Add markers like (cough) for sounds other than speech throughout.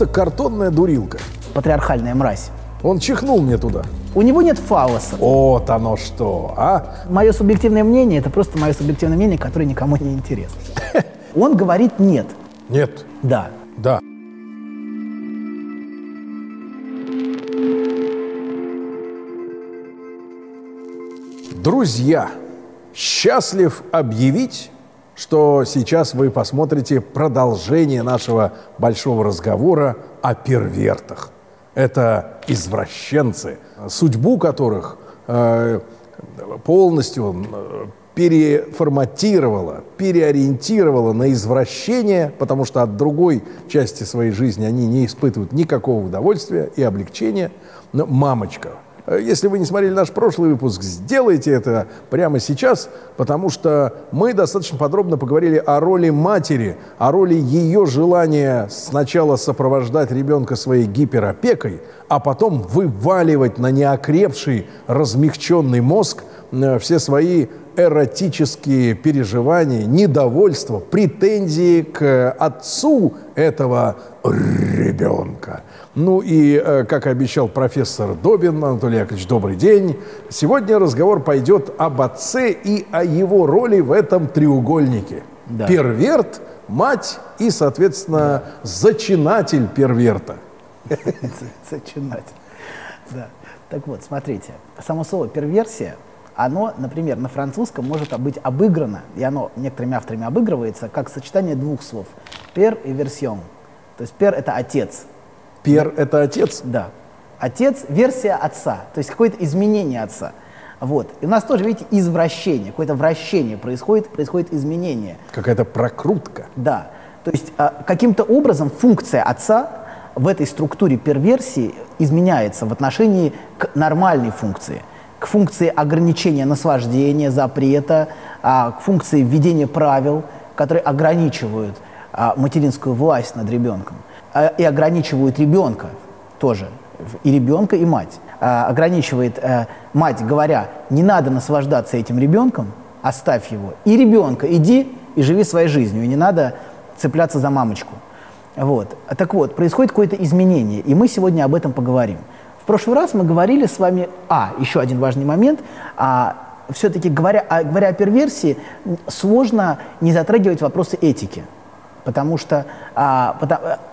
Это картонная дурилка. Патриархальная мразь. Он чихнул мне туда. У него нет фалоса. Вот оно что, а? Мое субъективное мнение – это просто мое субъективное мнение, которое никому не интересно. (laughs) Он говорит «нет». Нет. Да. Да. Друзья, счастлив объявить, что сейчас вы посмотрите продолжение нашего большого разговора о первертах. Это извращенцы, судьбу которых э, полностью переформатировала, переориентировала на извращение, потому что от другой части своей жизни они не испытывают никакого удовольствия и облегчения. Но мамочка, если вы не смотрели наш прошлый выпуск, сделайте это прямо сейчас, потому что мы достаточно подробно поговорили о роли матери, о роли ее желания сначала сопровождать ребенка своей гиперопекой, а потом вываливать на неокрепший, размягченный мозг э, все свои эротические переживания, недовольство, претензии к отцу этого ребенка. Ну и, э, как обещал профессор Добин, Анатолий Яковлевич, добрый день. Сегодня разговор пойдет об отце и о его роли в этом треугольнике. Да. Перверт, мать и, соответственно, да. зачинатель перверта. (laughs) Зачинатель. Да. Так вот, смотрите, само слово перверсия, оно, например, на французском может быть обыграно, и оно некоторыми авторами обыгрывается, как сочетание двух слов. Пер и версион. То есть пер – это отец, Пер – это отец? Да. Отец – версия отца, то есть какое-то изменение отца. Вот. И у нас тоже, видите, извращение, какое-то вращение происходит, происходит изменение. Какая-то прокрутка. Да. То есть а, каким-то образом функция отца в этой структуре перверсии изменяется в отношении к нормальной функции, к функции ограничения наслаждения, запрета, а, к функции введения правил, которые ограничивают а, материнскую власть над ребенком. А, и ограничивают ребенка тоже, и ребенка, и мать. А, ограничивает э, мать, говоря, не надо наслаждаться этим ребенком, оставь его. И ребенка, иди и живи своей жизнью, и не надо цепляться за мамочку. Вот. Так вот, происходит какое-то изменение, и мы сегодня об этом поговорим. В прошлый раз мы говорили с вами, а, еще один важный момент, а, все-таки говоря, а, говоря о перверсии, сложно не затрагивать вопросы этики, потому что а,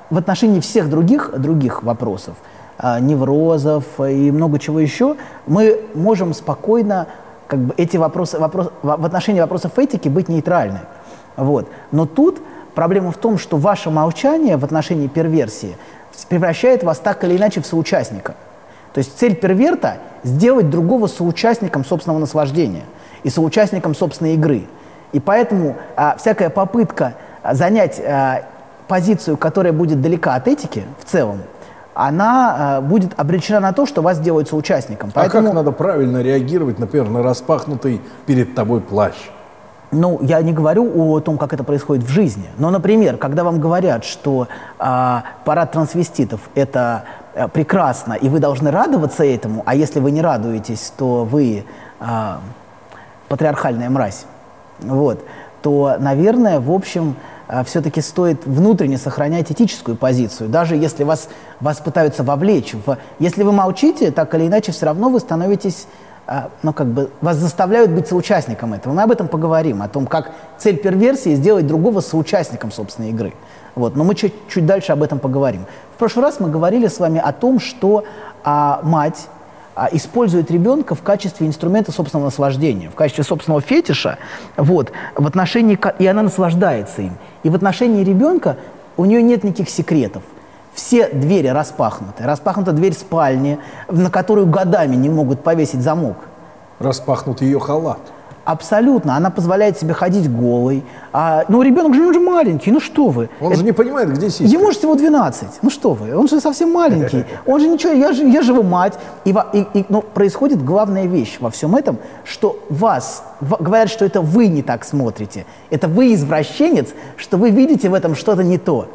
в отношении всех других, других вопросов, а, неврозов и много чего еще, мы можем спокойно как бы, эти вопросы, вопрос, в отношении вопросов этики быть нейтральны. Вот. Но тут проблема в том, что ваше молчание в отношении перверсии превращает вас так или иначе в соучастника. То есть цель перверта – сделать другого соучастником собственного наслаждения и соучастником собственной игры. И поэтому а, всякая попытка занять а, позицию, которая будет далека от этики в целом, она э, будет обречена на то, что вас делают соучастником. Поэтому... А как надо правильно реагировать, например, на распахнутый перед тобой плащ? Ну, я не говорю о том, как это происходит в жизни. Но, например, когда вам говорят, что э, парад трансвеститов – это э, прекрасно, и вы должны радоваться этому, а если вы не радуетесь, то вы э, патриархальная мразь, вот, то, наверное, в общем, все-таки стоит внутренне сохранять этическую позицию, даже если вас, вас пытаются вовлечь. В, если вы молчите, так или иначе, все равно вы становитесь, а, ну, как бы, вас заставляют быть соучастником этого. Мы об этом поговорим, о том, как цель перверсии сделать другого соучастником собственной игры. Вот. Но мы чуть, чуть дальше об этом поговорим. В прошлый раз мы говорили с вами о том, что а, мать а, использует ребенка в качестве инструмента собственного наслаждения, в качестве собственного фетиша, вот, в отношении, и она наслаждается им. И в отношении ребенка у нее нет никаких секретов. Все двери распахнуты. Распахнута дверь спальни, на которую годами не могут повесить замок. Распахнут ее халат. Абсолютно. Она позволяет себе ходить голой. А, ну, ребенок же, он же маленький, ну что вы. Он Это, же не понимает, где сиська. Ему же всего 12. Ну что вы, он же совсем маленький. (laughs) Он же ничего, я же, я же его мать. И, и, и, но происходит главная вещь во всем этом, что вас, в, говорят, что это вы не так смотрите. Это вы извращенец, что вы видите в этом что-то не то.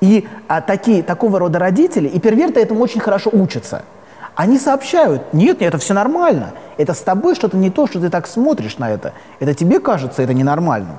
И а, такие, такого рода родители, и перверты этому очень хорошо учатся. Они сообщают, нет, нет, это все нормально. Это с тобой что-то не то, что ты так смотришь на это. Это тебе кажется это ненормальным.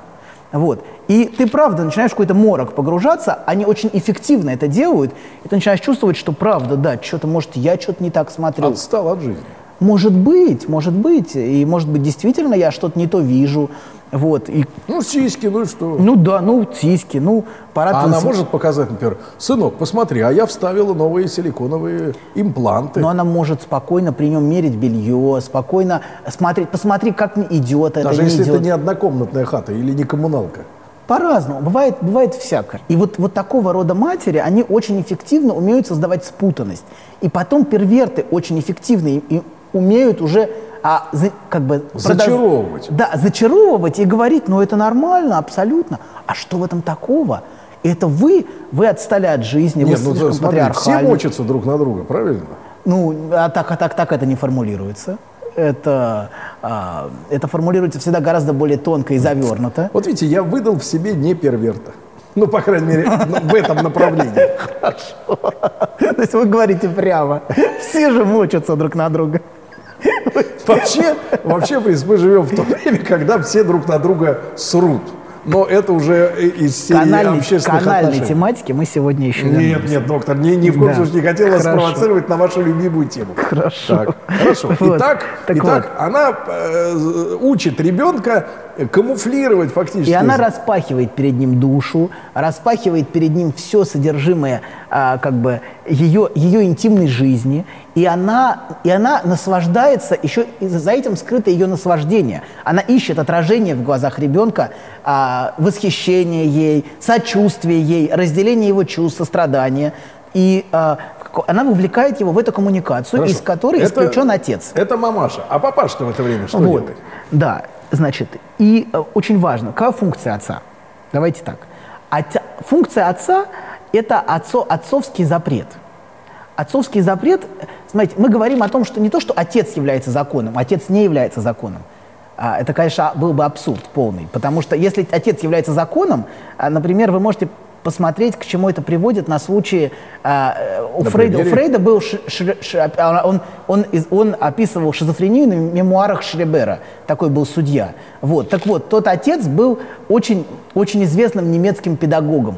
Вот. И ты правда начинаешь какой-то морок погружаться, они очень эффективно это делают, и ты начинаешь чувствовать, что правда, да, что-то, может, я что-то не так смотрю. Отстал от жизни. Может быть, может быть. И может быть, действительно я что-то не то вижу. Вот. И, Ну, сиськи, ну что? ну да, ну сиськи, ну пора А она может показать, например, сынок, посмотри, а я вставила новые силиконовые импланты. Но она может спокойно при нем мерить белье, спокойно смотреть, посмотри, как мне идет это, Даже не если идет. это не однокомнатная хата или не коммуналка. По-разному, бывает, бывает всякое. И вот, вот такого рода матери, они очень эффективно умеют создавать спутанность. И потом перверты очень эффективно и, и умеют уже а, за- как бы продаз- Зачаровывать. Да, зачаровывать и говорить, ну это нормально, абсолютно. А что в этом такого? Это вы, вы отстали от жизни, Нет, вы ну слишком смотри, все мочатся друг на друга, правильно? Ну, а так, а так, так это не формулируется. Это, а, это формулируется всегда гораздо более тонко и завернуто. Вот видите, я выдал в себе не перверта. Ну, по крайней мере, (laughs) ну, в этом направлении. То есть вы говорите прямо. Все же мочатся друг на друга. (laughs) Вообще, вообще, мы живем в то время, когда все друг на друга срут. Но это уже из серии Канальной, общественных канальной отношений. тематике мы сегодня еще Нет, вернемся. нет, доктор, ни, ни в коем Да. случае не хотел вас Хорошо. спровоцировать на вашу любимую тему. Хорошо. Так, хорошо. (laughs) Вот. Итак, Так итак она э, учит ребенка камуфлировать фактически. И она распахивает перед ним душу, распахивает перед ним все содержимое а, как бы ее, ее интимной жизни, и она, и она наслаждается, еще и за этим скрыто ее наслаждение. Она ищет отражение в глазах ребенка, а, восхищение ей, сочувствие ей, разделение его чувств, сострадание. И а, она вовлекает его в эту коммуникацию, Хорошо. из которой Это- исключен отец. Это мамаша. А папаша-то в это время что Вот, делает? да, значит, и э, очень важно, какая функция отца? Давайте так. Отя- функция отца – это отцо- отцовский запрет. Отцовский запрет, смотрите, мы говорим о том, что не то, что отец является законом, отец не является законом. А, это, конечно, был бы абсурд полный, потому что если отец является законом, а, например, вы можете посмотреть, к чему это приводит на случае а, э, у На Фрейда. У? Фрейда был ш- ш- ш- он, он, из- он описывал шизофрению на мемуарах Шребера. Такой был судья. Вот. Так вот, тот отец был очень, очень известным немецким педагогом.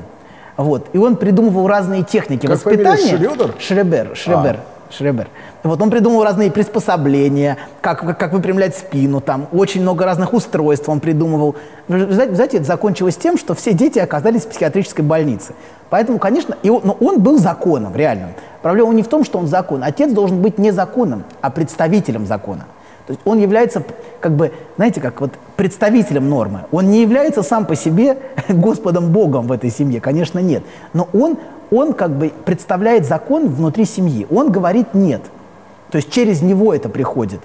Вот. И он придумывал разные техники Как воспитания. Шребер. Шребер. Шребер. Вот он придумал разные приспособления, как, как, как выпрямлять спину, там очень много разных устройств он придумывал. Знаете, это закончилось тем, что все дети оказались в психиатрической больнице. Поэтому, конечно, и он, но он был законом, реально. Проблема не в том, что он закон. Отец должен быть не законом, а представителем закона. То есть он является, как бы, знаете, как вот представителем нормы. Он не является сам по себе (laughs) Господом Богом в этой семье, конечно, нет. Но он, он как бы представляет закон внутри семьи. Он говорит «нет». То есть через него это приходит.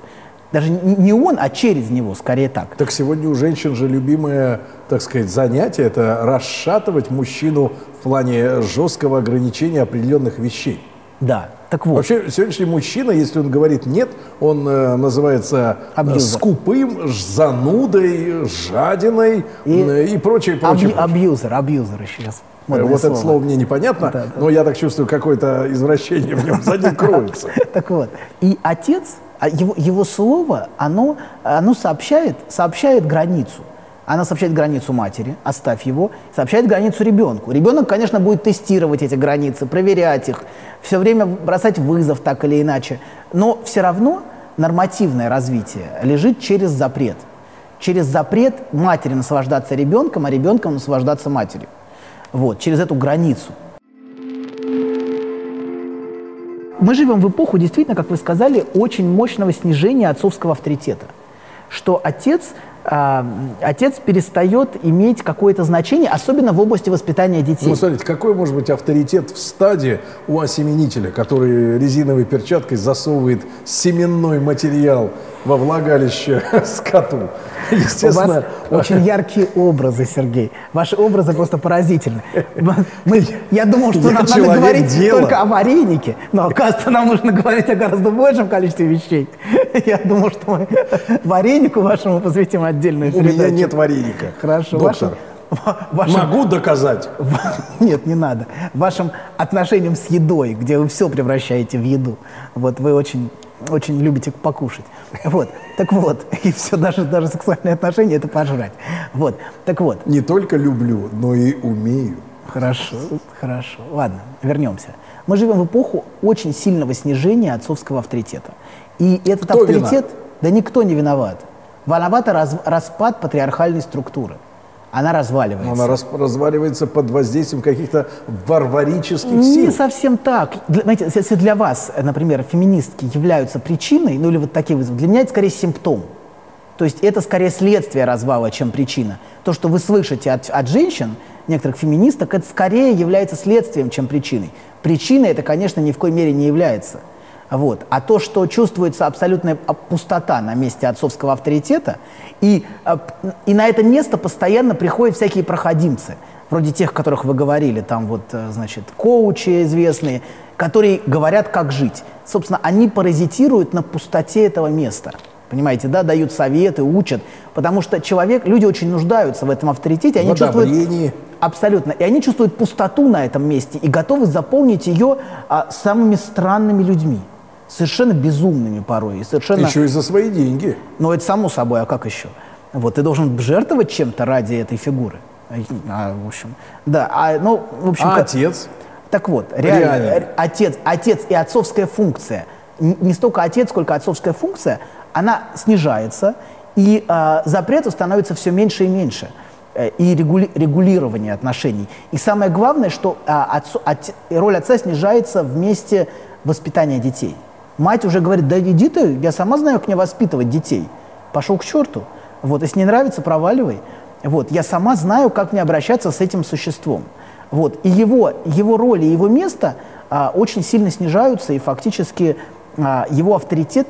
Даже не он, а через него, скорее так. Так сегодня у женщин же любимое, так сказать, занятие – это расшатывать мужчину в плане жесткого ограничения определенных вещей. Да, так вот. Вообще, сегодняшний мужчина, если он говорит «нет», он э, называется э, Абьюзер. скупым, занудой, жадиной И э, и, прочее, прочее. Абью- абьюзер, абьюзер еще сейчас. Э, модное Вот это слово мне непонятно, Да, да. но я так чувствую, какое-то извращение в нем за ним кроется. (laughs) Так вот, и отец, а его, его слово, оно, оно сообщает, сообщает границу. Она сообщает границу матери, оставь его, сообщает границу ребенку. Ребенок, конечно, будет тестировать эти границы, проверять их, все время бросать вызов так или иначе. Но все равно нормативное развитие лежит через запрет. Через запрет матери наслаждаться ребенком, а ребенком наслаждаться матерью. Вот, через эту границу. Мы живем в эпоху, действительно, как вы сказали, очень мощного снижения отцовского авторитета. Что отец, а, отец перестает иметь какое-то значение, особенно в области воспитания детей. Ну, смотрите, какой может быть авторитет в стаде у осеменителя, который резиновой перчаткой засовывает семенной материал во влагалище (laughs) скоту? У вас Естественно, очень яркие образы, Сергей. Ваши образы просто поразительны. Мы- я думал, что нам надо говорить дела. только о варенике, но оказывается, нам нужно говорить о гораздо большем количестве вещей. (laughs) Я думал, что мы варенику вашему посвятим отдельную у меня передачу. нет вареника. Хорошо. Доктор, вашим- вашим- могу доказать. (laughs) Нет, не надо. Вашим отношением с едой, где вы все превращаете в еду. Вот вы очень очень любите покушать. Вот, так вот, (laughs) и все, даже, даже сексуальные отношения – это пожрать. Вот, так вот. Не только люблю, но и умею. Хорошо, хорошо. Ладно, вернемся. Мы живем в эпоху очень сильного снижения отцовского авторитета. И этот Кто авторитет, виноват? да никто не виноват. Виновата раз, распад патриархальной структуры. Она разваливается. Она рас- разваливается под воздействием каких-то варварических Не сил. совсем так. Для, знаете, если для вас, э, например, феминистки являются причиной, ну или вот такие вызовы, для меня это скорее симптом. То есть это скорее следствие развала, чем причина. То, что вы слышите от, от женщин, некоторых феминисток, это скорее является следствием, чем причиной. Причиной это, конечно, ни в коей мере не является. Вот. А то, что чувствуется абсолютная пустота на месте отцовского авторитета, и, а, и на это место постоянно приходят всякие проходимцы, вроде тех, о которых вы говорили, там вот, э, значит, коучи известные, которые говорят, как жить. Собственно, они паразитируют на пустоте этого места. Понимаете, да, дают советы, учат, потому что человек, люди очень нуждаются в этом авторитете, они В чувствуют абсолютно, и они чувствуют пустоту на этом месте и готовы заполнить ее а, самыми странными людьми, совершенно безумными порой и совершенно. Еще и за свои деньги. Ну это само собой, а как еще? Вот ты должен жертвовать чем-то ради этой фигуры. А, в общем, да, а, ну, в общем, А как- отец? так вот, реально, Реально. отец, отец и отцовская функция, не столько отец, сколько отцовская функция, она снижается, и э, запретов становится все меньше и меньше, э, и регули- регулирование отношений. И самое главное, что а, отцу- отец- роль отца снижается вместе воспитания детей. Мать уже говорит, да иди ты, я сама знаю, как мне воспитывать детей. Пошел к черту. Вот, если не нравится, проваливай. Вот, я сама знаю, как мне обращаться с этим существом. Вот, и его, его роль и его место а, очень сильно снижаются, и фактически а, его авторитет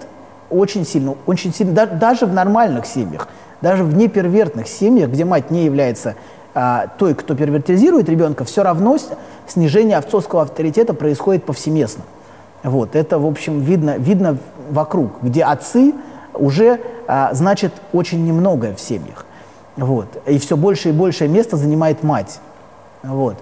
очень сильно, очень сильно, да- даже в нормальных семьях, даже в непервертных семьях, где мать не является а, той, кто первертизирует ребенка, все равно снижение отцовского авторитета происходит повсеместно. Вот, это, в общем, видно, видно вокруг, где отцы уже, а, значит, очень немногое в семьях. Вот. И все больше и большее место занимает мать. Вот.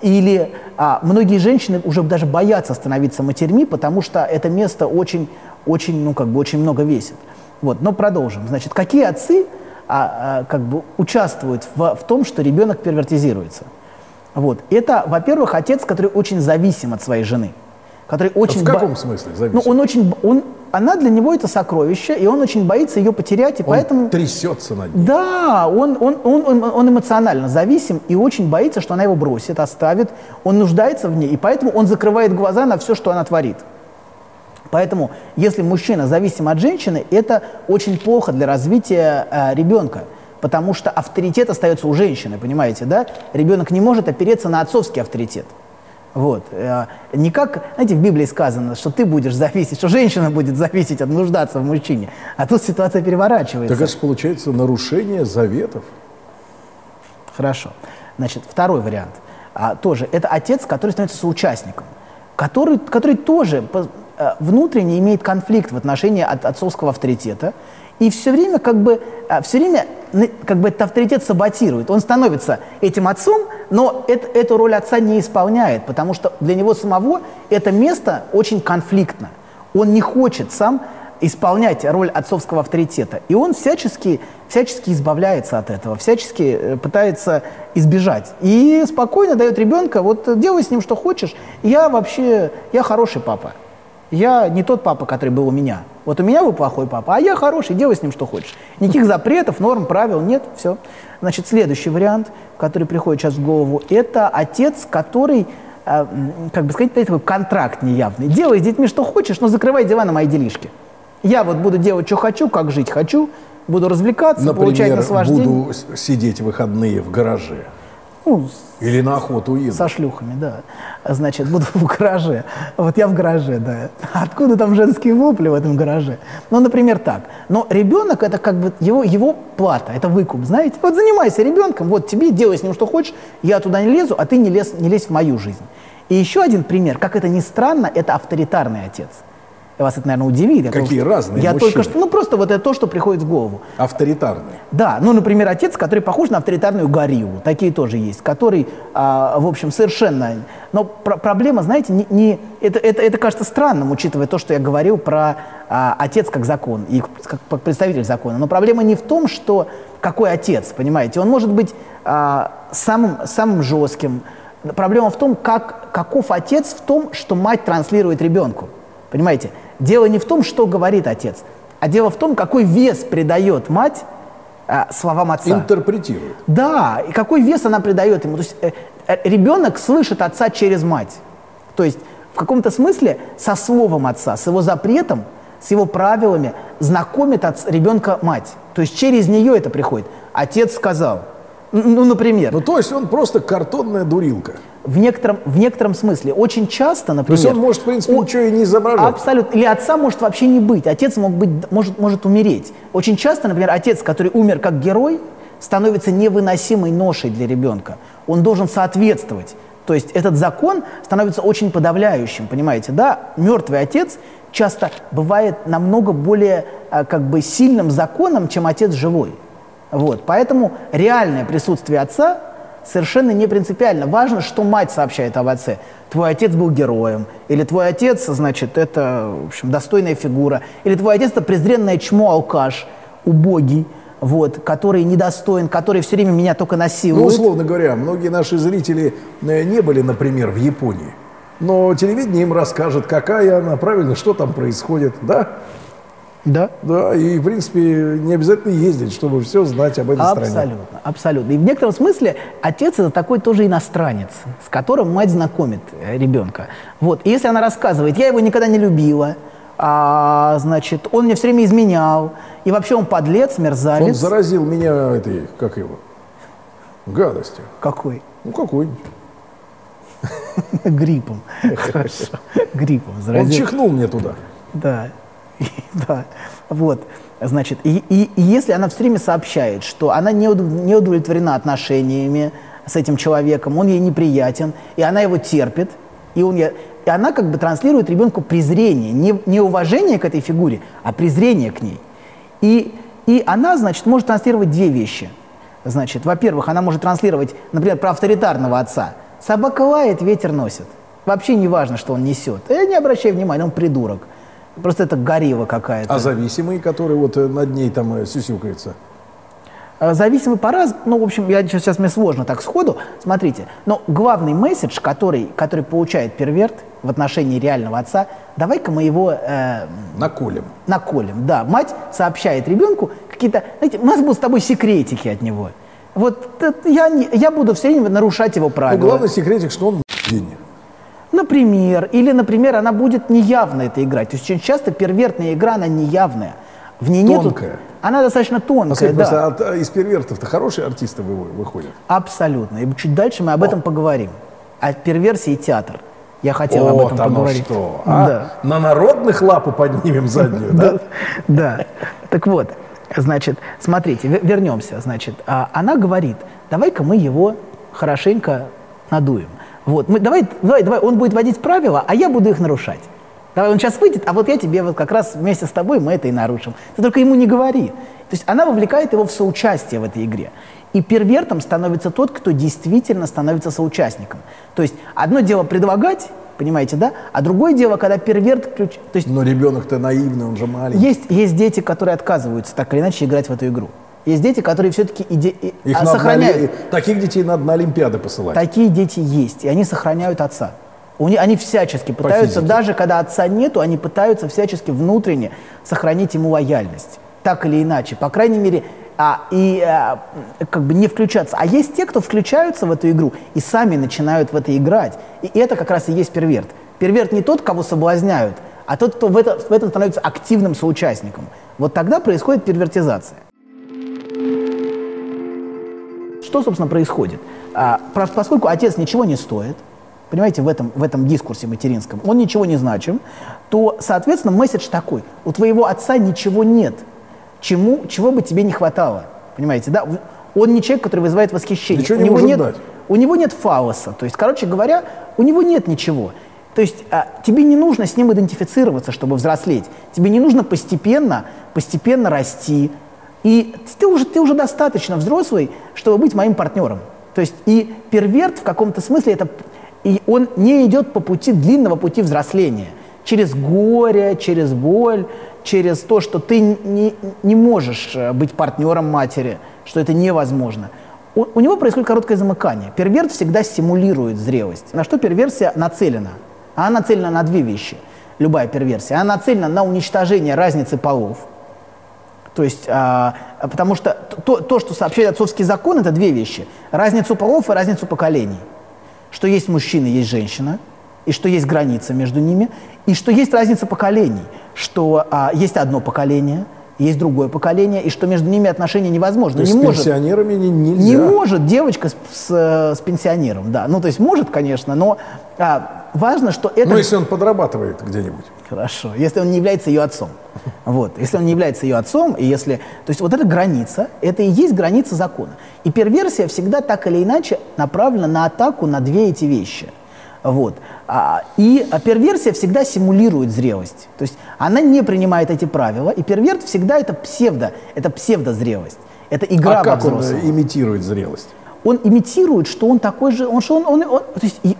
Или а, многие женщины уже даже боятся становиться матерьми, потому что это место очень, очень, ну, как бы очень много весит. Вот. Но продолжим. Значит, какие отцы а, а, как бы участвуют в, в том, что ребенок первертизируется? Вот. Это, во-первых, отец, который очень зависим от своей жены. Который очень В бо- каком смысле зависим? Ну, он очень, он, она для него это сокровище, и он очень боится ее потерять, и Он поэтому... трясется над ней. Да, он, он, он, он, он эмоционально зависим и очень боится, что она его бросит, оставит. Он нуждается в ней, и поэтому он закрывает глаза на все, что она творит. Поэтому, если мужчина зависим от женщины, это очень плохо для развития э, ребенка. Потому что авторитет остается у женщины, понимаете, да? Ребенок не может опереться на отцовский авторитет. Вот. Э, Не как, знаете, в Библии сказано, что ты будешь зависеть, что женщина будет зависеть от нуждаться в мужчине. А тут ситуация переворачивается. Так это же получается нарушение заветов. Хорошо. Значит, второй вариант. А, тоже, это отец, который становится соучастником, который, который тоже э, внутренне имеет конфликт в отношении от отцовского авторитета, и все время как бы, а, все время как бы этот авторитет саботирует. Он становится этим отцом, но эт- эту роль отца не исполняет, потому что для него самого это место очень конфликтно. Он не хочет сам исполнять роль отцовского авторитета. И он всячески, всячески избавляется от этого, всячески э, пытается избежать. И спокойно дает ребенка, вот делай с ним что хочешь, я вообще, я хороший папа. Я не тот папа, который был у меня. Вот у меня был плохой папа, а я хороший, делай с ним что хочешь. Никаких запретов, норм, правил нет, все. Значит, следующий вариант, который приходит сейчас в голову, это отец, который, э, как бы сказать, такой контракт неявный. Делай с детьми что хочешь, но закрывай дела на мои делишки. Я вот буду делать, что хочу, как жить хочу, буду развлекаться, получать Например, наслаждение. буду сидеть в выходные в гараже. Ну, Или на охоту еду. со шлюхами, да. Значит, буду в гараже. Вот я в гараже, да. Откуда там женские вопли в этом гараже? Ну, например, так. Но ребенок это как бы его, его плата, это выкуп, знаете? Вот занимайся ребенком, вот тебе делай с ним что хочешь, я туда не лезу, а ты не лезь, не лезь в мою жизнь. И еще один пример, как это ни странно, это авторитарный отец. Вас это, наверное, удивит. Я Какие только, разные Я мужчины. только что, ну просто вот это то, что приходит в голову. Авторитарные. Да, ну, например, отец, который похож на авторитарную гориллу, такие тоже есть, который, а, в общем, совершенно... Но пр- проблема, знаете, не, не- это, это, это кажется странным, учитывая то, что я говорил про а, отец как закон и как представитель закона. Но проблема не в том, что какой отец, понимаете, он может быть а, самым, самым жестким. Проблема в том, как, каков отец в том, что мать транслирует ребенку. Понимаете? Дело не в том, что говорит отец, а дело в том, какой вес придает мать а, словам отца. Интерпретируют. Да, и какой вес она придает ему. То есть э, э, ребенок слышит отца через мать. То есть в каком-то смысле со словом отца, с его запретом, с его правилами знакомит отц- ребенка мать. То есть через нее это приходит. Отец сказал. Н- Ну, например, Ну, то есть он просто картонная дурилка. в некотором, в некотором смысле. Очень часто, То например... есть он может, в принципе, о- ничего и не изображать. Абсолютно. Или отца может вообще не быть. Отец мог быть, может, может умереть. Очень часто, например, отец, который умер как герой, становится невыносимой ношей для ребенка. Он должен соответствовать. То есть этот закон становится очень подавляющим, понимаете, да? Мертвый отец часто бывает намного более а, как бы сильным законом, чем отец живой. Вот. Поэтому реальное присутствие отца совершенно не принципиально. Важно, что мать сообщает об отце. Твой отец был героем, или твой отец, значит, это, в общем, достойная фигура, или твой отец это презренное чмо, алкаш, убогий, вот, который недостоин, который все время меня только Ну, насилует. условно говоря, многие наши зрители э, не были, например, в Японии. Но телевидение им расскажет, какая она, правильно, что там происходит, да? Да? Да, и, в принципе, не обязательно ездить, чтобы все знать об этой стране. Абсолютно, абсолютно. И в некотором смысле отец это такой тоже иностранец, с которым мать знакомит э, ребенка. Вот. И если она рассказывает, я его никогда не любила, а, значит, он мне все время изменял, и вообще он подлец, Он мерзавец. заразил меня этой, как его, гадостью. Какой? Ну, какой-нибудь. (laughs) Гриппом. (laughs) Хорошо. Гриппом. Он заразил. чихнул мне туда. Да, (laughs) да, вот, значит, и, и- и если она все время сообщает, что она не, не удовлетворена отношениями с этим человеком, он ей неприятен, и она его терпит, и, он, е- и она как бы транслирует ребенку презрение, не, не уважение к этой фигуре, а презрение к ней. И, и она, значит, может транслировать две вещи. Значит, во-первых, она может транслировать, например, про авторитарного отца. Собака лает, ветер носит. Вообще не важно, что он несет. Я не обращай внимания, он придурок. Просто это горилла какая-то. А зависимый, который вот э, над ней там э, сюсюкается. А, Зависимый по раз, ну, в общем, я сейчас, сейчас мне сложно так сходу. Смотрите, но главный месседж, который, который получает перверт в отношении реального отца, давай-ка мы его э, Наколем. наколем. Да, мать сообщает ребенку какие-то, знаете, у нас будут с тобой секретики от него. Вот э, я, не- я буду все время нарушать его Ну, правила. главный секретик, что он денег. Например, или, например, она будет неявно это играть. То есть очень часто первертная игра, она неявная. В ней нету... Тонкая. Она достаточно тонкая, да. от, э, из первертов-то хорошие артисты вы- выходят. Абсолютно. И чуть дальше мы об этом поговорим. О перверсии театр. Я хотел об Вот этом оно поговорить. что. А? Да. На народных лапу поднимем заднюю, да? (laughs) Да. Так вот, значит, смотрите, ве- вернемся. Значит, а, она говорит, давай-ка мы его хорошенько надуем. Вот, мы, давай, давай, давай, он будет вводить правила, а я буду их нарушать. Давай, он сейчас выйдет, а вот я тебе вот как раз вместе с тобой мы это и нарушим. Ты только ему не говори. То есть она вовлекает его в соучастие в этой игре. И первертом становится тот, кто действительно становится соучастником. То есть одно дело предлагать, понимаете, да? А другое дело, когда перверт ключ... То есть Но ребенок-то наивный, он же маленький. есть, есть дети, которые отказываются так или иначе играть в эту игру. Есть дети, которые все-таки иде... Их а, надо сохраняют. Оли- Таких детей надо на Олимпиады посылать. Такие дети есть, и они сохраняют отца. Них, они всячески пытаются, физике. даже когда отца нету, они пытаются всячески внутренне сохранить ему лояльность. Так или иначе. По крайней мере, а, и а, как бы не включаться. А есть те, кто включаются в эту игру и сами начинают в это играть. И это как раз и есть перверт. Перверт не тот, кого соблазняют, а тот, кто в, это- в этом становится активным соучастником. Вот тогда происходит первертизация. Что, собственно, происходит? А, поскольку отец ничего не стоит, понимаете, в этом, в этом дискурсе материнском, он ничего не значим, то, соответственно, месседж такой. У твоего отца ничего нет, чему, чего бы тебе не хватало. Понимаете, да? Он не человек, который вызывает восхищение. Ничего у не него может нет, дать. У него нет фалоса. То есть, короче говоря, у него нет ничего. То есть а, тебе не нужно с ним идентифицироваться, чтобы взрослеть. Тебе не нужно постепенно, постепенно расти. И ты уже, ты уже достаточно взрослый, чтобы быть моим партнером. То есть и перверт в каком-то смысле это и он не идет по пути длинного пути взросления. Через горе, через боль, через то, что ты не, не можешь э, быть партнером матери, что это невозможно. У, у него происходит короткое замыкание. Перверт всегда стимулирует зрелость. На что перверсия нацелена? Она нацелена на две вещи. Любая перверсия. Она нацелена на уничтожение разницы полов. То есть, а, потому что то, то, что сообщает отцовский закон, это две вещи. Разницу полов и разницу поколений что есть мужчина, есть женщина, и что есть граница между ними, и что есть разница поколений, что а, есть одно поколение, есть другое поколение, и что между ними отношения невозможны. То есть не с может, пенсионерами не, нельзя? Не может девочка с, с, с пенсионером, да. Ну, то есть может, конечно, но а, важно, что это... Ну, если он подрабатывает где-нибудь. Хорошо. Если он не является ее отцом. Вот. Если он не является ее отцом, и если... То есть вот эта граница, это и есть граница закона. И перверсия всегда так или иначе направлена на атаку на две эти вещи. Вот. А, и а перверсия всегда симулирует зрелость. То есть она не принимает эти правила, и перверт всегда это псевдо, это псевдозрелость. Это игра а как во он взрослого. имитирует зрелость? Он имитирует, что он такой же, он, что он, он, он то есть и,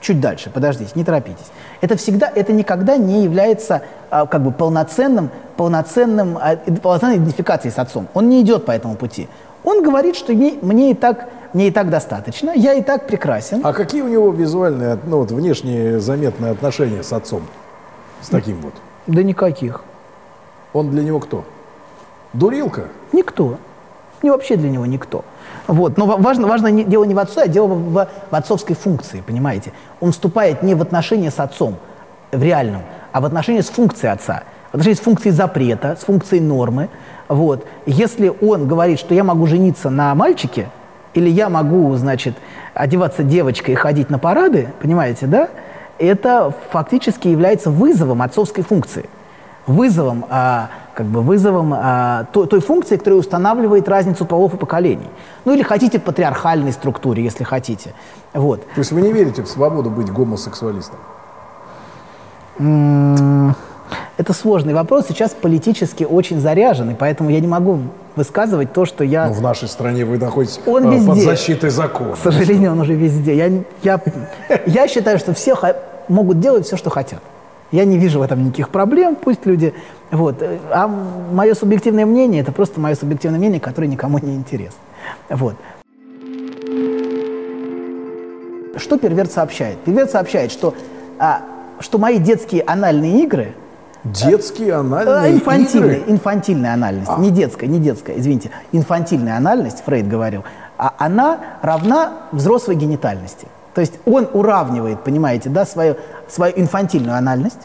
чуть дальше, подождите, не торопитесь. Это всегда, это никогда не является а, как бы полноценным, полноценным, а, полноценной идентификацией с отцом. Он не идет по этому пути. Он говорит, что мне, мне, и так, мне и так достаточно, я и так прекрасен. А какие у него визуальные, ну вот внешние заметные отношения с отцом? С таким вот? Да никаких. Он для него кто? Дурилка? Никто. Не вообще для него никто. Вот. Но важно, важно не, дело не в отце, а дело в, в, в отцовской функции, понимаете? Он вступает не в отношения с отцом, в реальном, а в отношения с функцией отца. Отношении с функцией запрета, с функцией нормы. Вот. Если он говорит, что я могу жениться на мальчике, или я могу, значит, одеваться девочкой и ходить на парады, понимаете, да? Это фактически является вызовом отцовской функции. Вызовом а, как бы вызовом а, той, той функции, которая устанавливает разницу полов и поколений. Ну или хотите патриархальной структуре, если хотите. Вот. То есть вы не верите в свободу быть гомосексуалистом? Это сложный вопрос, сейчас политически очень заряженный, поэтому я не могу высказывать то, что я... Ну, в нашей стране вы находитесь он э, везде. под защитой закона. К сожалению, он уже везде. Я, я, я считаю, что все могут делать все, что хотят. Я не вижу в этом никаких проблем, пусть люди... Вот. А мое субъективное мнение, это просто мое субъективное мнение, которое никому не интересно. Вот. Что перверт сообщает? Перверт сообщает, что, а, что мои детские анальные игры... Детские а, анальные инфантильные, игры? Инфантильная анальность. А. Не детская, не детская, извините. Инфантильная анальность, Фрейд говорил, а она равна взрослой генитальности. То есть он уравнивает, понимаете, да, свою, свою инфантильную анальность,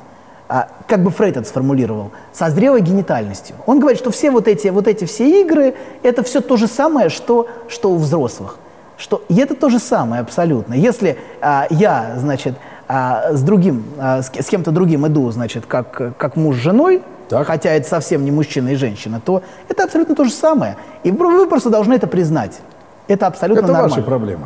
а, как бы Фрейд это сформулировал, со зрелой генитальностью. Он говорит, что все вот эти, вот эти все игры, это все то же самое, что, что у взрослых. Что, и это то же самое абсолютно. Если а, я, значит, а, с другим, а, с, с кем-то другим иду, значит, как, как муж с женой, Так. хотя это совсем не мужчина и женщина, то это абсолютно то же самое. И вы просто должны это признать. Это абсолютно Это нормально. ваши проблемы.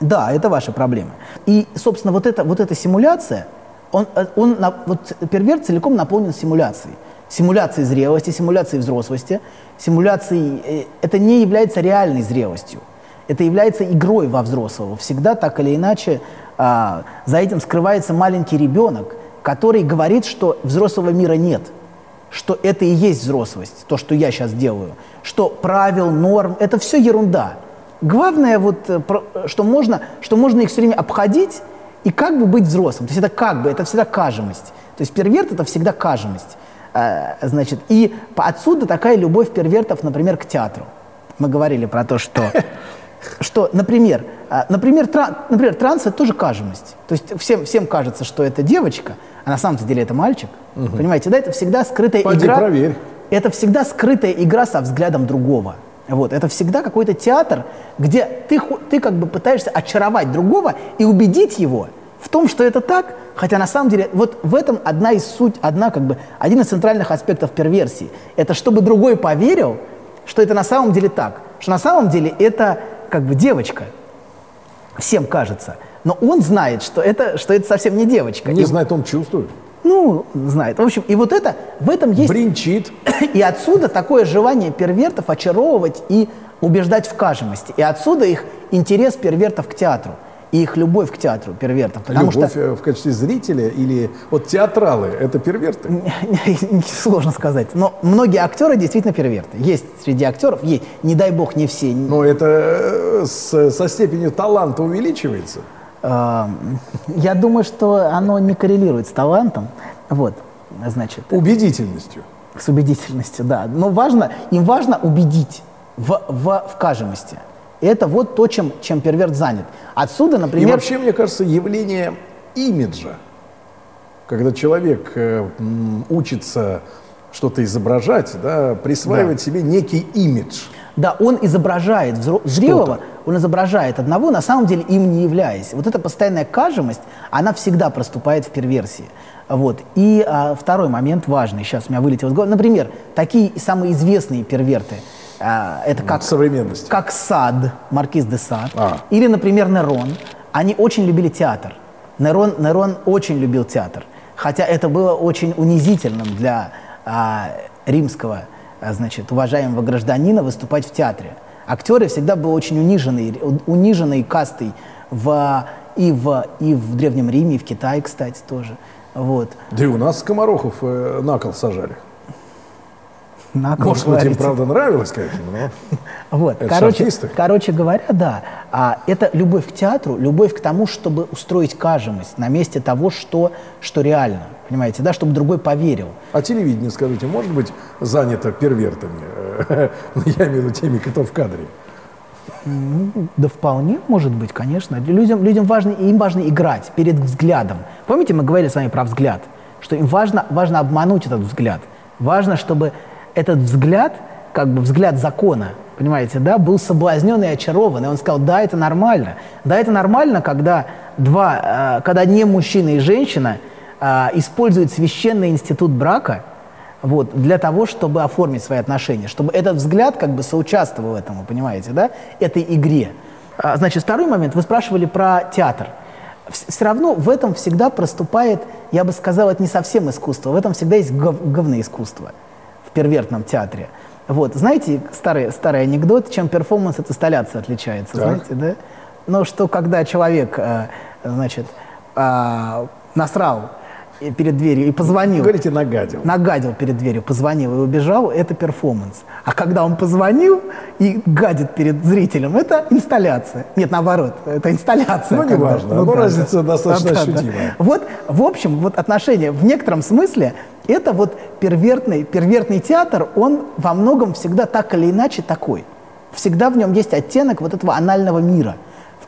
Да, это ваши проблемы. И, собственно, вот, это, вот эта симуляция, он, э, он, вот перверт целиком наполнен симуляцией. Симуляцией зрелости, симуляцией взрослости, симуляцией... э, Это не является реальной зрелостью. Это является игрой во взрослого. Всегда так или иначе за этим скрывается маленький ребенок, который говорит, что взрослого мира нет что это и есть взрослость, то, что я сейчас делаю, что правил, норм, это все ерунда. Главное, вот, э, про- что, можно, что можно их все время обходить и как бы быть взрослым. То есть это как бы, это всегда кажемость. То есть перверт это всегда кажемость. Э, значит, и отсюда такая любовь первертов, например, к театру. Мы говорили про то, что (laughs) что, например, а, например, тра- например, транс это тоже кажемость. То есть всем, всем кажется, что это девочка, а на самом деле это мальчик. Понимаете, да, это всегда скрытая Пойди игра. проверь. Это всегда скрытая игра со взглядом другого. Вот, это всегда какой-то театр, где ты, ты как бы пытаешься очаровать другого и убедить его в том, что это так, хотя на самом деле вот в этом одна из суть, одна как бы, один из центральных аспектов перверсии. Это чтобы другой поверил, что это на самом деле так, что на самом деле это как бы девочка, всем кажется. но он знает, что это, что это совсем не девочка. Не И- знает, он чувствует. Ну, знает. В общем, и вот это, в этом есть... Бринчит. (coughs) И отсюда такое желание первертов очаровывать и убеждать в кажемости. И отсюда их интерес первертов к театру. И их любовь к театру первертов. Потому Любовь что э, в качестве зрителя или вот театралы – это перверты? (laughs) сложно сказать. Но многие актеры действительно перверты. Есть среди актеров, есть, не дай бог, не все. Но это э, с- со степенью таланта увеличивается. Э, Я думаю, что оно не коррелирует с талантом. Вот, значит, Убедительностью. с убедительностью, да. Но важно, им важно убедить в, в, в кажемости. И это вот то, чем, чем перверт занят. Отсюда, И например... вообще, мне кажется, явление имиджа, когда человек э, м, учится что-то изображать, да, присваивать себе некий имидж. Да, он изображает взро- зрелого, он изображает одного, на самом деле им не являясь. Вот эта постоянная кажемость, она всегда проступает в перверсии. Вот. И а, второй момент важный, сейчас у меня вылетел из головы. Например, такие самые известные перверты, это как, современности. как Сад, Маркиз де Сад, А. или, например, Нерон. Они очень любили театр. Нерон, Нерон очень любил театр. Хотя это было очень унизительным для а, римского, а, значит, уважаемого гражданина выступать в театре. Актеры всегда были очень униженной, униженной кастой в, и, в, и в Древнем Риме, и в Китае, кстати, тоже. Вот. Да и у нас скоморохов э, на кол сажали. На кол Может быть, им правда нравилось, конечно, но... (laughs) Вот, Это короче, короче говоря, да, а, это любовь к театру, любовь к тому, чтобы устроить кажемость на месте того, что, что реально, понимаете, да, чтобы другой поверил. А телевидение, скажите, может быть занято первертами? Э, (laughs) Я имею в виду теми, кто в кадре. Да вполне может быть, конечно. Людям, людям важно, им важно играть перед взглядом. Помните, мы говорили с вами про взгляд, что им важно, важно обмануть этот взгляд. Важно, чтобы этот взгляд, как бы взгляд закона, понимаете, да, был соблазнен и очарован. И он сказал, да, это нормально. Да, это нормально, когда два, э, когда не мужчина и женщина э, используют священный институт брака, вот, для того, чтобы оформить свои отношения, чтобы этот взгляд как бы соучаствовал этому, понимаете, да, этой игре. А, Значит, второй момент, вы спрашивали про театр. Все равно в этом всегда проступает, я бы сказал, это не совсем искусство, в этом всегда есть гов- говное искусство первертном театре. Вот, знаете, старый, старый анекдот, чем перформанс от инсталляции отличается, Так. знаете, да? Ну, что когда человек, э, значит, а, насрал и перед дверью и позвонил, Говорите, нагадил. нагадил перед дверью, позвонил и убежал, это перформанс. А когда он позвонил и гадит перед зрителем, это инсталляция. Нет, наоборот, это инсталляция. Ну, когда- неважно. Ну, разница достаточно ощутимая. Вот, в общем, вот отношения в некотором смысле это вот первертный, первертный театр, он во многом всегда так или иначе такой. Всегда в нем есть оттенок вот этого анального мира,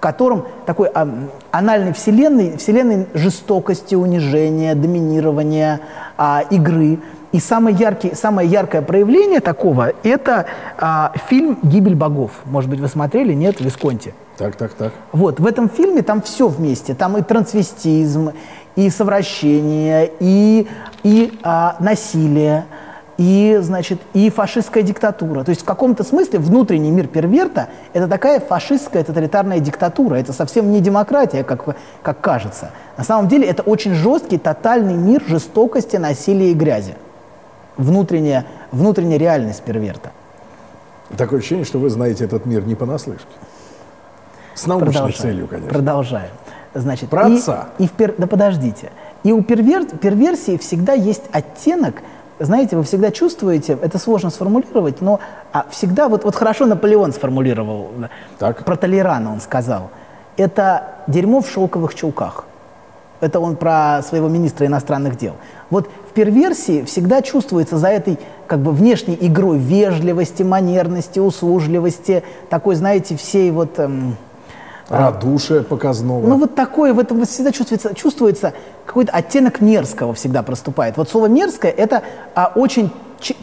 котором такой а, анальной вселенной, вселенной жестокости, унижения, доминирования, а, игры. И самый яркий, самое яркое проявление такого – это а, фильм «Гибель богов». Может быть, вы смотрели? Нет, Висконти. Так, так, так. Вот, в этом фильме там все вместе. Там и трансвестизм, и совращение, и, и а, насилие, и, значит, и фашистская диктатура. То есть в каком-то смысле внутренний мир перверта – это такая фашистская тоталитарная диктатура. Это совсем не демократия, как, как кажется. На самом деле это очень жесткий, тотальный мир жестокости, насилия и грязи. Внутренняя, внутренняя реальность перверта. Такое ощущение, что вы знаете этот мир не понаслышке. С научной Продолжаем. целью, конечно. Продолжаем. Значит, Про и- отца. И, в пер- Да подождите. И у первер- перверсии всегда есть оттенок, знаете, вы всегда чувствуете, это сложно сформулировать, но а, всегда, вот, вот хорошо Наполеон сформулировал, Так. про Толерана он сказал, это дерьмо в шелковых чулках. Это он про своего министра иностранных дел. Вот в перверсии всегда чувствуется за этой как бы внешней игрой вежливости, манерности, услужливости, такой, знаете, всей вот... эм, Радушие показного. ну вот такое, в этом всегда чувствуется, чувствуется какой-то оттенок мерзкого всегда проступает. Вот слово мерзкое – это а, очень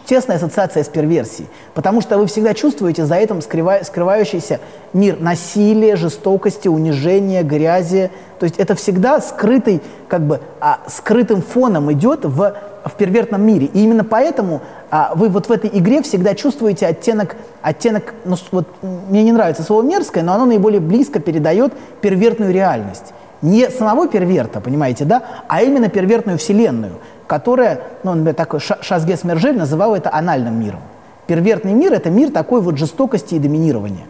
тесная ассоциация с перверсией, потому что вы всегда чувствуете за этим скрыва- скрывающийся мир насилия, жестокости, унижения, грязи. То есть это всегда скрытый, как бы, а, скрытым фоном идет в, в первертном мире. И именно поэтому а, вы вот в этой игре всегда чувствуете оттенок, оттенок, ну, вот мне не нравится слово мерзкое, но оно наиболее близко передает первертную реальность. не самого перверта, понимаете, да, а именно первертную вселенную, которая, ну, такой Шазгес Мержель называл это анальным миром. Первертный мир – это мир такой вот жестокости и доминирования.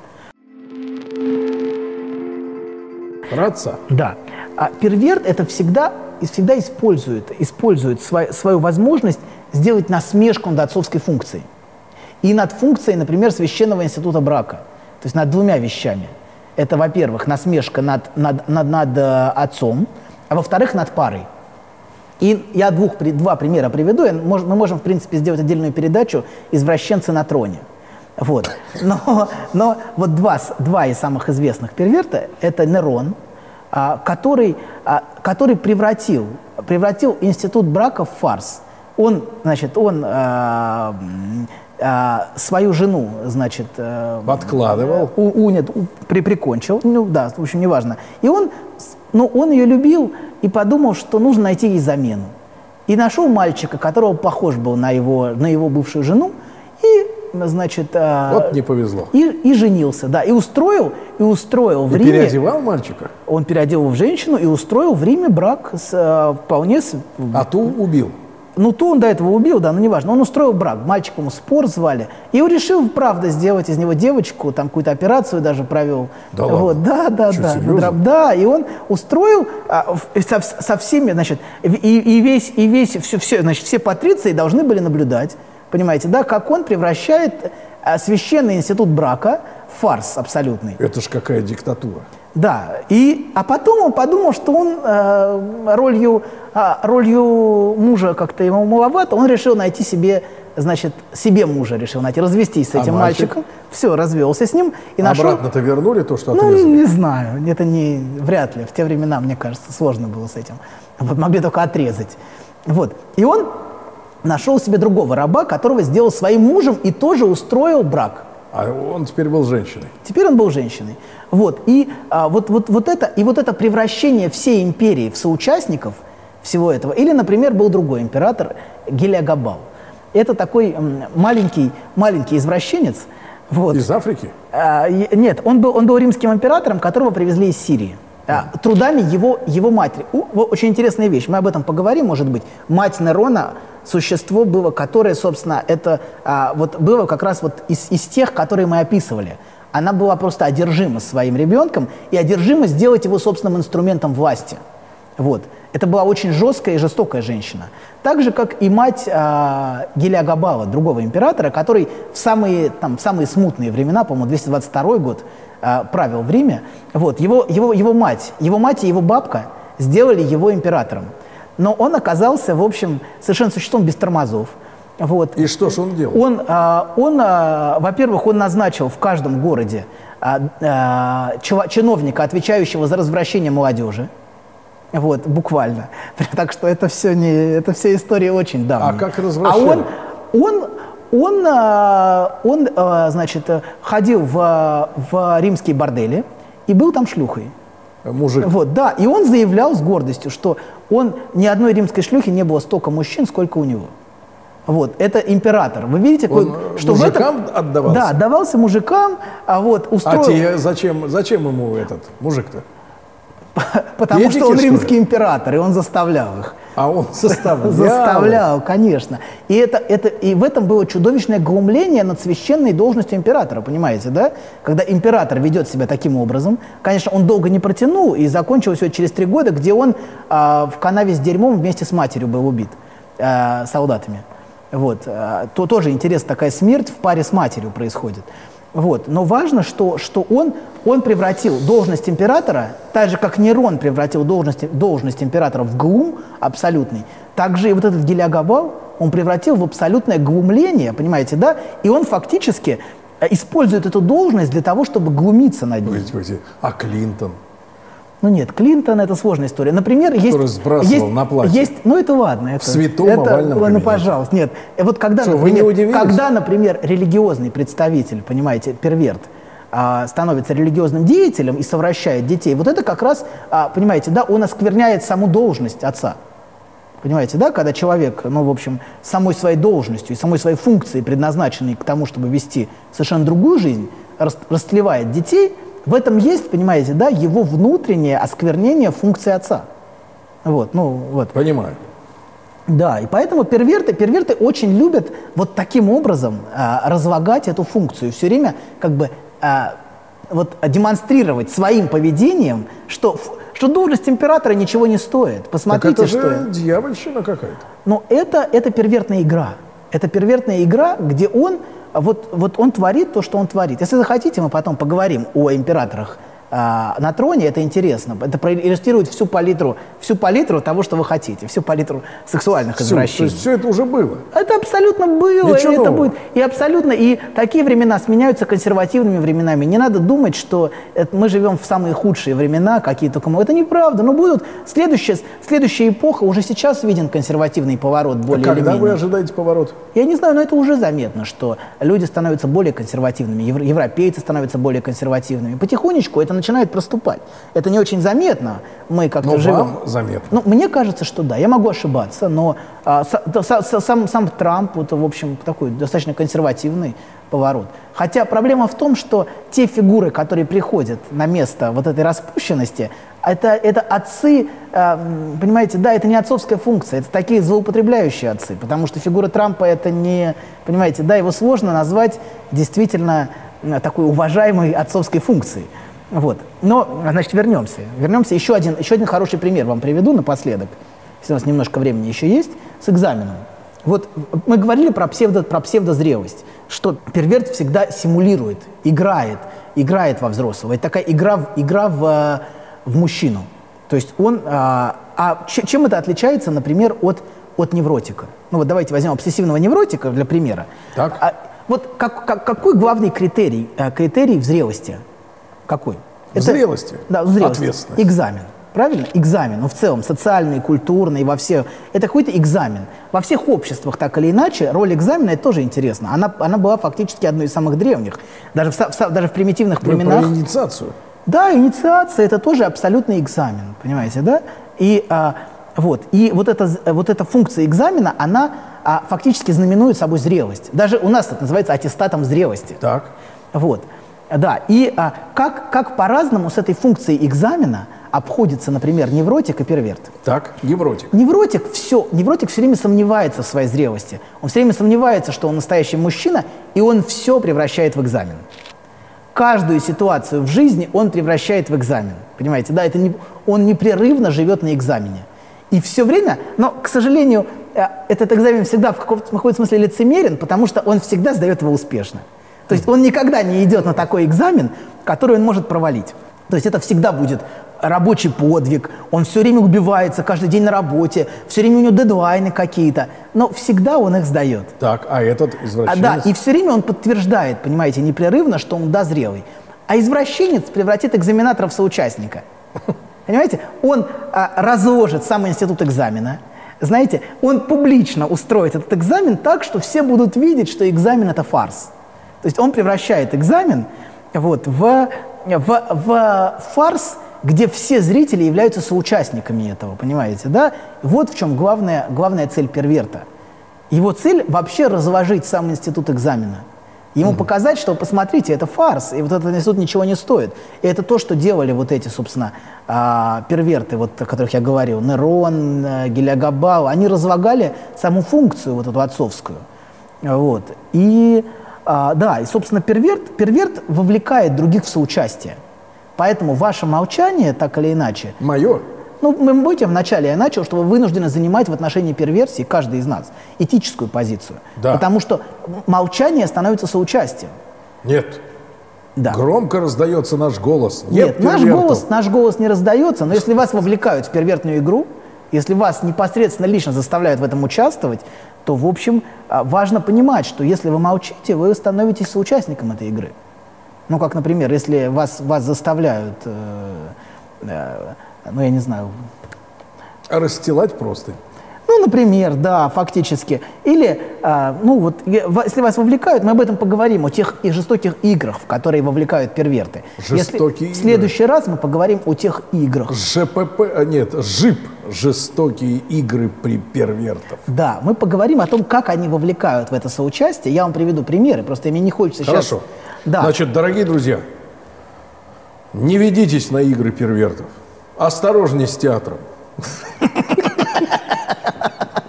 Раться? Да. А перверт это всегда, всегда использует, использует свой, свою возможность сделать насмешку над отцовской функцией. И над функцией, например, священного института брака. То есть над двумя вещами. Это, во-первых, насмешка над, над, над, над э, отцом, а во-вторых, над парой. И я двух, два примера приведу. Мы можем, в принципе, сделать отдельную передачу «Извращенцы на троне». Вот. Но, но вот два, два из самых известных перверта – это Нерон, а, который, а, который превратил, превратил институт брака в фарс. Он, значит, он а, свою жену, значит... А, Подкладывал. У, у, нет, у, при, прикончил, ну да, в общем, неважно. И он, ну, он ее любил и подумал, что нужно найти ей замену. И нашел мальчика, которого похож был на его, на его бывшую жену, и значит... А, вот не повезло. И, и женился, да, и устроил, и устроил в и Риме... переодевал мальчика? Он переодел его в женщину и устроил в Риме брак с а, вполне... С... А ту убил? Ну, то он до этого убил, да, но неважно. Он устроил брак, мальчик ему спор звали. И он решил, правда, сделать из него девочку, там какую-то операцию даже провел. Да вот, ладно? Да, да, Что, да. серьезно? Да, и он устроил а, со, со всеми, значит, и, и весь, и весь, все, все, значит, все патриции должны были наблюдать, понимаете, да, как он превращает а, священный институт брака в фарс абсолютный. Это ж какая диктатура. Да, и, а потом он подумал, что он э, ролью, э, ролью мужа как-то ему маловато, он решил найти себе, значит, себе мужа решил найти, развестись с А этим мальчик? мальчиком. Все, развелся с ним и нашел... Обратно-то вернули то, что Ну, отрезали? не знаю, это не, вряд ли. В те времена, мне кажется, сложно было с этим. Вот, могли только отрезать. Вот, и он нашел себе другого раба, которого сделал своим мужем и тоже устроил брак. А он теперь был женщиной. Теперь он был женщиной. Вот. И, а, вот, вот, вот это, и вот это превращение всей империи в соучастников всего этого. Или, например, был другой император Гелиагабал. Это такой маленький, маленький извращенец. Вот. Из Африки? А, нет, он был, он был римским императором, которого привезли из Сирии. А, трудами его, его матери. У, очень интересная вещь, мы об этом поговорим, может быть. Мать Нерона, существо было, которое, собственно, это а, вот было как раз вот из, из тех, которые мы описывали. Она была просто одержима своим ребенком и одержима сделать его собственным инструментом власти. Вот. Это была очень жесткая и жестокая женщина. Так же, как и мать а, Гелиагабала, другого императора, который в самые, там, в самые смутные времена, по-моему, 222 год, а, правил в Риме. Вот. Его, его, его мать, его мать и его бабка сделали его императором. Но он оказался, в общем, совершенно существом без тормозов. Вот. И что ж он делал? Он, а, он а, во-первых, он назначил в каждом городе а, а, чиновника, отвечающего за развращение молодежи. Вот, буквально. (laughs) Так что это все не, это все история очень давняя. А как А развращали? он, он, он, а, он, а, значит, ходил в, в римские бордели и был там шлюхой. Мужик. Вот, да, и он заявлял с гордостью, что он ни одной римской шлюхи не было столько мужчин, сколько у него. Вот, это император. Вы видите, какой- Он, э, что в мужикам этом- отдавался? Да, отдавался мужикам, а вот А устроил, те зачем, зачем ему этот мужик-то? (laughs) потому педики, что он что римский император, и он заставлял их. А он (laughs) заставлял. Заставлял, конечно. И, это, это, и в этом было чудовищное глумление над священной должностью императора, понимаете, да? Когда император ведет себя таким образом, конечно, он долго не протянул, и закончилось все через три года, где он а, в канаве с дерьмом вместе с матерью был убит а, солдатами. Вот. а, то тоже интересно, такая смерть в паре с матерью происходит. Вот. Но важно, что, что он, он превратил должность императора, так же, как Нерон превратил должность, должность императора в глум абсолютный, так же и вот этот Гелиагабал он превратил в абсолютное глумление, понимаете, да? И он фактически э, использует эту должность для того, чтобы глумиться над ним. Погодите. А Клинтон? Ну нет, Клинтон это сложная история. Например, есть... Который сбрасывал есть, на платье. Есть, ну это ладно. Это, святом это, овальном Ну, кабинете. пожалуйста, нет. Э, Вот когда, Что, вы не например, удивились? когда, например, религиозный представитель, понимаете, перверт, а, становится религиозным деятелем и совращает детей, вот это как раз, а, понимаете, да, он оскверняет саму должность отца. Понимаете, да, когда человек, ну, в общем, самой своей должностью и самой своей функцией, предназначенной к тому, чтобы вести совершенно другую жизнь, рас- растлевает детей, в этом есть, понимаете, да, его внутреннее осквернение функции отца. Вот, ну, вот. Понимаю. Да, и поэтому перверты, перверты очень любят вот таким образом а, разлагать эту функцию, все время как бы а, вот демонстрировать своим поведением, что, что должность императора ничего не стоит. Посмотрите, так это что... же дьявольщина какая-то. Но это, это первертная игра. Это первертная игра, где он, вот, вот он творит то, что он творит. Если захотите, мы потом поговорим о императорах а, на троне, это интересно. Это проиллюстрирует всю палитру, всю палитру того, что вы хотите, всю палитру сексуальных Всю. извращений. То есть все это уже было. Это абсолютно было, Ничего и это нового. будет. И абсолютно, и такие времена сменяются консервативными временами. Не надо думать, что это мы живем в самые худшие времена, какие только мы. Это неправда. Но будут следующая, следующая эпоха, уже сейчас виден консервативный поворот более или Когда вы менее. ожидаете поворот? Я не знаю, но это уже заметно, что люди становятся более консервативными, евро- европейцы становятся более консервативными. Потихонечку это начинает проступать. Это не очень заметно. Мы как-то живем. вам заметно. Ну, мне кажется, что да. Я могу ошибаться, но а, са- са- сам, сам Трамп, это, в общем, такой достаточно консервативный поворот. Хотя проблема в том, что те фигуры, которые приходят на место вот этой распущенности, это, это отцы, м, понимаете, да, это не отцовская функция, это такие злоупотребляющие отцы, потому что фигура Трампа это не, понимаете, да, его сложно назвать действительно такой уважаемой отцовской функцией. Вот. Но, значит, вернемся. Вернемся. Еще один, еще один хороший пример вам приведу напоследок, если у нас немножко времени еще есть, с экзаменом. Вот мы говорили про, псевдо, про псевдозрелость, что перверт всегда симулирует, играет, играет во взрослого. Это такая игра, в- игра в, э, в мужчину. То есть он... А, а ч- чем это отличается, например, от, от невротика? Ну вот давайте возьмем обсессивного невротика для примера. Так. А вот как, как- какой главный критерий, э, критерий в зрелости? Какой? В зрелости? Да, зрелости. Ответственность. Экзамен. Правильно? Экзамен. Ну, в целом, социальный, культурный, во все. Это какой-то экзамен. Во всех обществах, так или иначе, роль экзамена, это тоже интересно. Она, она была фактически одной из самых древних. Даже в, в даже в примитивных Вы племенах. про инициацию. Да, инициация это тоже абсолютный экзамен, понимаете, да? И а, вот, и вот эта, вот эта функция экзамена, она а, фактически знаменует собой зрелость. Даже у нас это называется аттестатом зрелости. Так. Вот. Да, и а, как, как по-разному с этой функцией экзамена обходится, например, невротик и перверт. Так, невротик. Невротик все, невротик все время сомневается в своей зрелости. Он все время сомневается, что он настоящий мужчина, и он все превращает в экзамен. Каждую ситуацию в жизни он превращает в экзамен. Понимаете, да, это не, он непрерывно живет на экзамене. И все время, но, к сожалению, э, этот экзамен всегда в каком-то, в каком-то смысле лицемерен, потому что он всегда сдает его успешно. То есть он никогда не идет на такой экзамен, который он может провалить. То есть это всегда будет рабочий подвиг, он все время убивается, каждый день на работе, все время у него дедлайны какие-то, но всегда он их сдает. Так, а этот А, извращенец? да, и все время он подтверждает, понимаете, непрерывно, что он дозрелый. А извращенец превратит экзаменатора в соучастника. (laughs) Понимаете? Он а, разложит сам институт экзамена. Знаете, он публично устроит этот экзамен так, что все будут видеть, что экзамен это фарс. То есть он превращает экзамен вот, в, в, в фарс, где все зрители являются соучастниками этого, понимаете, да? Вот в чем главная, главная цель перверта. Его цель вообще разложить сам институт экзамена. Ему показать, что, посмотрите, это фарс, и вот этот институт ничего не стоит. И это то, что делали вот эти, собственно, а, перверты, вот, о которых я говорил, Нерон, э, Гелиагабал, они разлагали саму функцию вот эту отцовскую. Вот. И, а, да, и, собственно, перверт, перверт вовлекает других в соучастие. Поэтому ваше молчание, так или иначе, Мое? ну, мы будете вначале я начал, что вы вынуждены занимать в отношении перверсии, каждый из нас, этическую позицию. Да. Потому что молчание становится соучастием. Нет. Да. Громко раздается наш голос. Нет, наш перверту. голос, наш голос не раздается, но если вас вовлекают в первертную игру, если вас непосредственно лично заставляют в этом участвовать, то, в общем, а, важно понимать, что если вы молчите, вы становитесь соучастником этой игры. Ну, как, например, если вас, вас заставляют, э, э, ну, я не знаю, А расстилать просто. Например, да, фактически. Или, а, ну вот, если вас вовлекают, мы об этом поговорим, о тех и жестоких играх, в которые вовлекают перверты. Жестокие если игры. В следующий раз мы поговорим о тех играх. ЖПП, а, нет, ЖИП. Жестокие игры при первертов. Да, мы поговорим о том, как они вовлекают в это соучастие. Я вам приведу примеры, просто мне не хочется Хорошо. сейчас... Да. Значит, дорогие друзья, Не ведитесь на игры первертов. Осторожней с театром.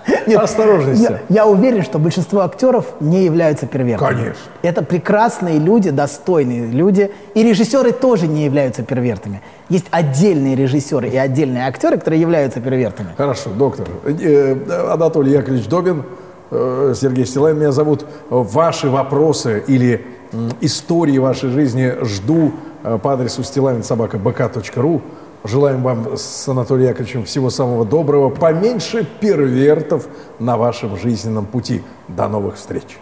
(laughs) Нет, Осторожней. Я, я уверен, что большинство актеров не являются первертами. Конечно. Это прекрасные люди, достойные люди. И режиссеры тоже не являются первертами. Есть отдельные режиссеры и отдельные актеры, которые являются первертами. Хорошо, доктор. Э, Анатолий Яковлевич Добин, э, Сергей Стилайн меня зовут. Ваши вопросы или истории вашей жизни жду э, по адресу stilavinsobaka.bk.ru. Желаем вам с Анатолием Яковлевичем всего самого доброго, поменьше первертов на вашем жизненном пути. До новых встреч!